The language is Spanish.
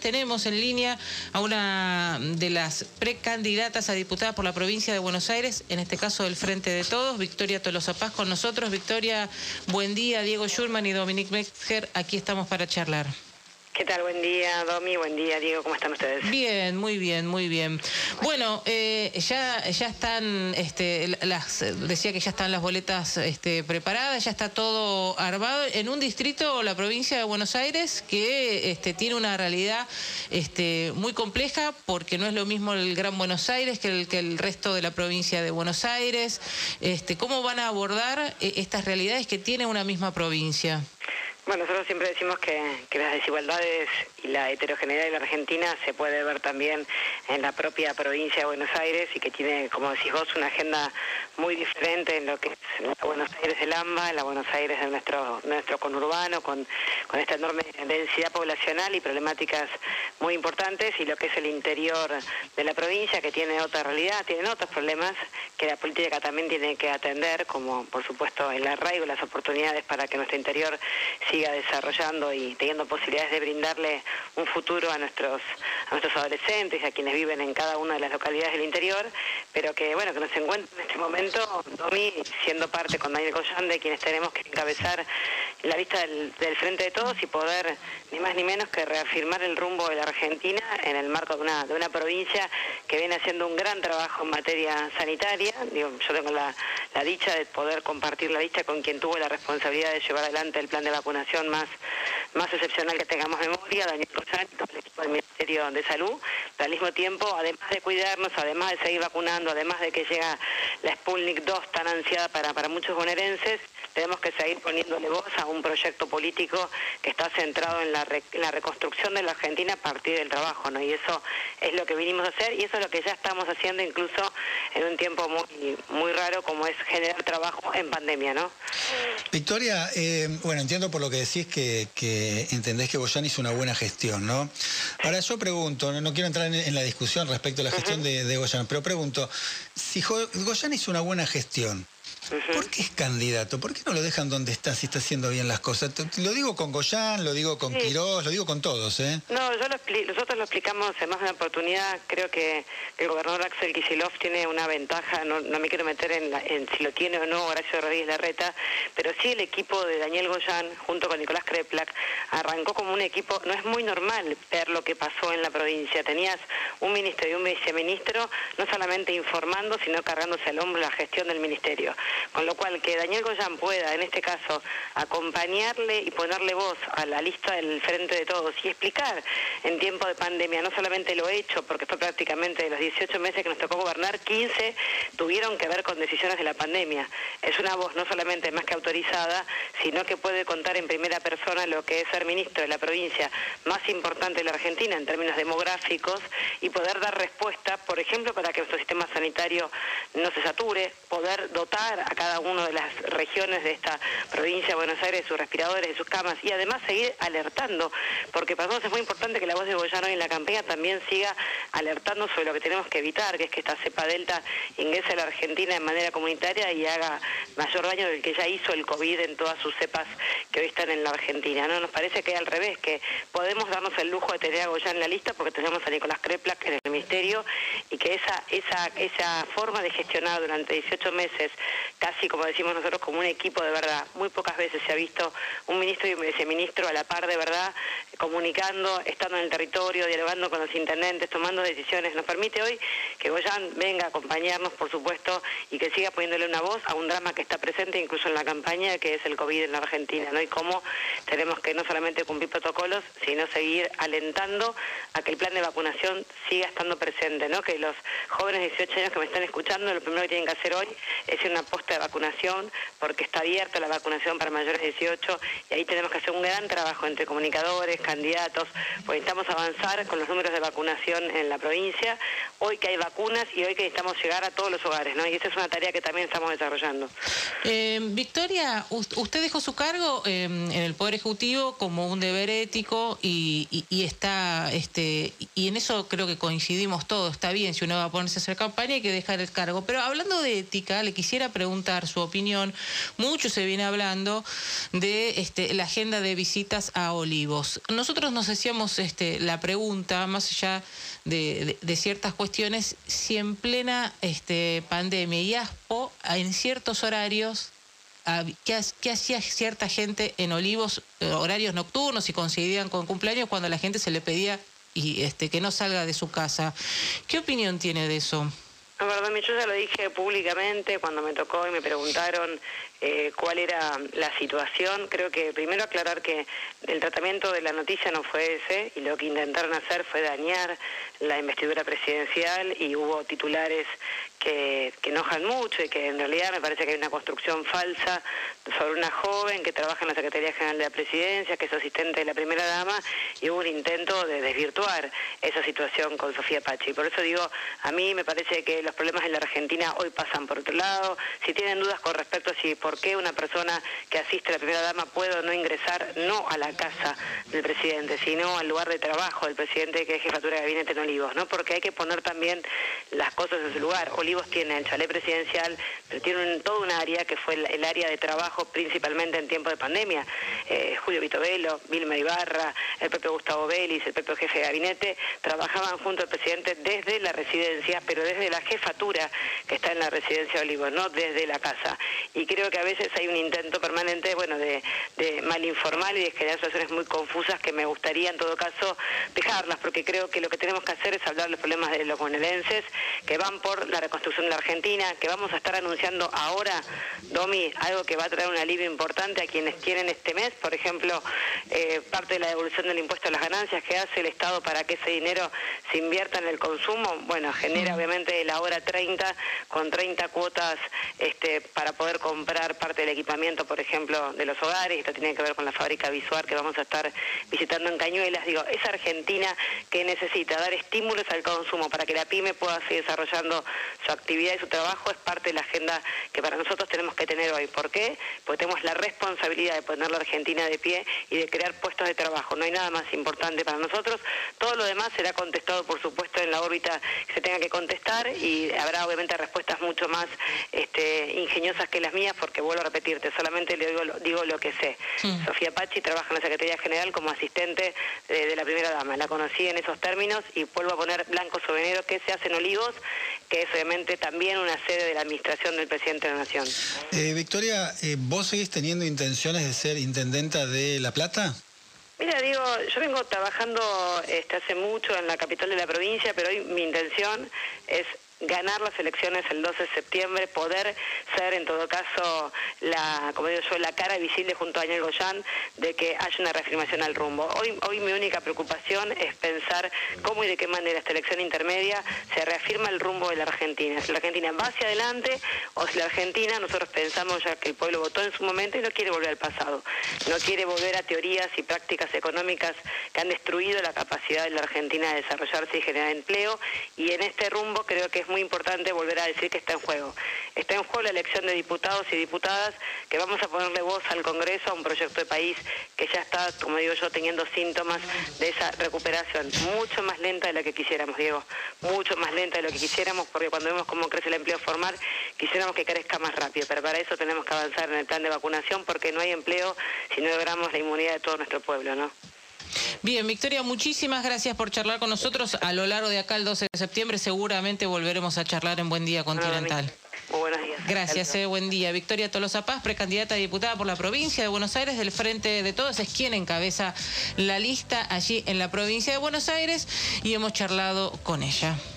Tenemos en línea a una de las precandidatas a diputada por la provincia de Buenos Aires, en este caso del Frente de Todos, Victoria Tolosa Paz con nosotros. Victoria, buen día, Diego Schurman y Dominique Metzger, aquí estamos para charlar. ¿Qué tal? Buen día, Domi. Buen día, Diego. ¿Cómo están ustedes? Bien, muy bien, muy bien. Bueno, eh, ya, ya están, este, las, decía que ya están las boletas este, preparadas, ya está todo armado en un distrito, la provincia de Buenos Aires, que este, tiene una realidad este, muy compleja porque no es lo mismo el Gran Buenos Aires que el, que el resto de la provincia de Buenos Aires. Este, ¿Cómo van a abordar eh, estas realidades que tiene una misma provincia? Bueno, nosotros siempre decimos que, las desigualdades y la heterogeneidad de la Argentina se puede ver también en la propia provincia de Buenos Aires y que tiene, como decís vos, una agenda muy diferente en lo que es la Buenos Aires del AMBA, la Buenos Aires de nuestro, nuestro conurbano, con, con esta enorme densidad poblacional y problemáticas muy importantes, y lo que es el interior de la provincia, que tiene otra realidad, tienen otros problemas que la política también tiene que atender, como por supuesto el arraigo, las oportunidades para que nuestro interior siga desarrollando y teniendo posibilidades de brindarle un futuro a nuestros, a nuestros adolescentes a quienes viven en cada una de las localidades del interior, pero que bueno, que nos encuentra en este momento, Domi, siendo parte con Daniel Goyan de quienes tenemos que encabezar la lista del, Frente de Todos y poder, ni más ni menos que reafirmar el rumbo de la Argentina en el marco de una, de una provincia que viene haciendo un gran trabajo en materia sanitaria. Digo, yo tengo la, dicha de poder compartir la lista con quien tuvo la responsabilidad de llevar adelante el plan de vacunación más, más excepcional que tengamos memoria, Daniel todo el equipo del Ministerio de Salud. Pero al mismo tiempo, además de cuidarnos, además de seguir vacunando, además de que llega la Sputnik 2 tan ansiada para, para muchos bonaerenses, tenemos que seguir poniéndole voz a un proyecto político que está centrado en la, la reconstrucción de la Argentina a partir del trabajo, ¿no? Y eso es lo que vinimos a hacer y eso es lo que ya estamos haciendo incluso en un tiempo muy, muy raro como es generar trabajo en pandemia, ¿no? Victoria, eh, bueno, entiendo por lo que decís que, entendés que Boyan hizo una buena gestión, ¿no? Ahora yo pregunto, no, quiero entrar en, la discusión respecto a la gestión de, de Goyan, pero pregunto, si Goyan hizo una buena gestión, ¿Por qué es candidato? ¿Por qué no lo dejan donde está si está haciendo bien las cosas? Lo digo con Goyán, lo digo con Quirós, lo digo con todos, ¿eh? No, yo nosotros lo explicamos en más de una oportunidad. Creo que el gobernador Axel Kicillof tiene una ventaja, no, me quiero meter en, si lo tiene o no Horacio Rodríguez Larreta, pero sí el equipo de Daniel Goyán, junto con Nicolás Kreplak, arrancó como un equipo, no es muy normal ver lo que pasó en la provincia. Tenías un ministro y un viceministro, no solamente informando, sino cargándose al hombro la gestión del ministerio. Con lo cual, que Daniel Goyán pueda, en este caso, acompañarle y ponerle voz a la lista del Frente de Todos y explicar en tiempo de pandemia, no solamente lo he hecho, porque fue prácticamente de los 18 meses que nos tocó gobernar, 15 tuvieron que ver con decisiones de la pandemia. Es una voz no solamente más que autorizada, sino que puede contar en primera persona lo que es ser ministro de la provincia más importante de la Argentina en términos demográficos y poder dar respuesta, por ejemplo, para que nuestro sistema sanitario no se sature, poder dotar a cada una de las regiones de esta provincia de Buenos Aires sus respiradores, sus camas y además seguir alertando, porque para nosotros es muy importante que la voz de Boyano en la campaña también siga alertando sobre lo que tenemos que evitar, que es que esta cepa delta ingrese a la Argentina de manera comunitaria y haga mayor daño del que ya hizo el COVID en todas sus cepas que hoy están en la Argentina. ¿no? Nos parece que al revés, que podemos darnos el lujo de tener a Goyán en la lista porque tenemos a Nicolás Kreplak en el Ministerio y que esa, esa, esa forma de gestionar durante 18 meses casi como decimos nosotros, como un equipo de verdad. Muy pocas veces se ha visto un ministro y un viceministro a la par de verdad, comunicando, estando en el territorio, dialogando con los intendentes, tomando decisiones. Nos permite hoy que Goyán venga a acompañarnos, por supuesto, y que siga poniéndole una voz a un drama que está presente incluso en la campaña, que es el COVID en la Argentina, ¿no? Y cómo tenemos que no solamente cumplir protocolos, sino seguir alentando a que el plan de vacunación siga estando presente, ¿no? Que los jóvenes de 18 años que me están escuchando, lo primero que tienen que hacer hoy es una posta de vacunación, porque está abierta la vacunación para mayores de 18 y ahí tenemos que hacer un gran trabajo entre comunicadores, candidatos, porque necesitamos avanzar con los números de vacunación en la provincia, hoy que hay vacunas y hoy que necesitamos llegar a todos los hogares, ¿no? Y esa es una tarea que también estamos desarrollando. Eh, Victoria, usted dejó su cargo eh, en el Poder Ejecutivo como un deber ético y, está, este, y en eso creo que coincidimos todos, está bien, si uno va a ponerse a hacer campaña hay que dejar el cargo, pero hablando de ética, le quisiera preguntar preguntar su opinión. Mucho se viene hablando de este, la agenda de visitas a Olivos. Nosotros nos hacíamos este, la pregunta, más allá de, ciertas cuestiones, si en plena este, pandemia y ASPO, en ciertos horarios, ¿Qué, hacía cierta gente en Olivos, eh, horarios nocturnos y coincidían con cumpleaños cuando la gente se le pedía y este, que no salga de su casa? ¿Qué opinión tiene de eso? No, perdón, yo ya lo dije públicamente cuando me tocó y me preguntaron eh, cuál era la situación. Creo que primero aclarar que el tratamiento de la noticia no fue ese y lo que intentaron hacer fue dañar la investidura presidencial y hubo titulares que, enojan mucho y que en realidad me parece que hay una construcción falsa sobre una joven que trabaja en la Secretaría General de la Presidencia, que es asistente de la primera dama, y hubo un intento de desvirtuar esa situación con Sofía Pachi. Por eso digo, a mí me parece que los problemas en la Argentina hoy pasan por otro lado. Si tienen dudas con respecto a si por qué una persona que asiste a la primera dama puede o no ingresar, no a la casa del presidente, sino al lugar de trabajo del presidente que es jefatura de gabinete en Olivos, ¿no? Porque hay que poner también las cosas en su lugar. Tiene el chalet presidencial, pero tiene todo un área que fue el, área de trabajo principalmente en tiempo de pandemia. Eh, Julio Vitovelo, Vilma Ibarra, el propio Gustavo Vélez, el propio jefe de gabinete, trabajaban junto al presidente desde la residencia, pero desde la jefatura que está en la residencia de Olivos, no desde la casa. Y creo que a veces hay un intento permanente, bueno, de, de malinformar y de generar situaciones muy confusas que me gustaría en todo caso dejarlas, porque creo que lo que tenemos que hacer es hablar de los problemas de los bonaerenses que van por la reconstrucción reconstrucción de la Argentina, que vamos a estar anunciando ahora, Domi, algo que va a traer un alivio importante a quienes quieren este mes, por ejemplo, eh, parte de la devolución del impuesto a las ganancias que hace el Estado para que ese dinero se invierta en el consumo, bueno, genera obviamente la hora 30 con 30 cuotas este, para poder comprar parte del equipamiento, por ejemplo, de los hogares, esto tiene que ver con la fábrica visual que vamos a estar visitando en Cañuelas, digo, es Argentina que necesita dar estímulos al consumo para que la pyme pueda seguir desarrollando su actividad y su trabajo es parte de la agenda que para nosotros tenemos que tener hoy. ¿Por qué? Porque tenemos la responsabilidad de poner la Argentina de pie y de crear puestos de trabajo. No hay nada más importante para nosotros. Todo lo demás será contestado, por supuesto, en la órbita que se tenga que contestar y habrá obviamente respuestas mucho más este, ingeniosas que las mías porque vuelvo a repetirte, solamente le digo, digo lo que sé. Sofía Pachi trabaja en la Secretaría General como asistente de, de, la primera dama. La conocí en esos términos y vuelvo a poner blanco sobre negro qué se hace en Olivos, que es obviamente también una sede de la administración del presidente de la Nación. Eh, Victoria, eh, ¿vos seguís teniendo intenciones de ser intendenta de La Plata? Mira, digo, yo vengo trabajando este, hace mucho en la capital de la provincia, pero hoy mi intención es ganar las elecciones el 12 de septiembre, poder ser en todo caso la, como digo yo, la cara visible junto a Daniel Goyán de que haya una reafirmación al rumbo. Hoy, hoy mi única preocupación es pensar cómo y de qué manera esta elección intermedia se reafirma el rumbo de la Argentina. Si la Argentina va hacia adelante o si la Argentina, nosotros pensamos ya que el pueblo votó en su momento y no quiere volver al pasado, no quiere volver a teorías y prácticas económicas que han destruido la capacidad de la Argentina de desarrollarse y generar empleo y en este rumbo creo que es muy importante volver a decir que está en juego. Está en juego la elección de diputados y diputadas, que vamos a ponerle voz al Congreso, a un proyecto de país que ya está, como digo yo, teniendo síntomas de esa recuperación, mucho más lenta de lo que quisiéramos, Diego, mucho más lenta de lo que quisiéramos, porque cuando vemos cómo crece el empleo formal, quisiéramos que crezca más rápido, pero para eso tenemos que avanzar en el plan de vacunación, porque no hay empleo si no logramos la inmunidad de todo nuestro pueblo, ¿no? Bien, Victoria, muchísimas gracias por charlar con nosotros. A lo largo de acá el 12 de septiembre seguramente volveremos a charlar en Buen Día Continental. Muy buenos días. Gracias, eh, buen día. Victoria Tolosa Paz, precandidata a diputada por la provincia de Buenos Aires del Frente de Todos, es quien encabeza la lista allí en la provincia de Buenos Aires y hemos charlado con ella.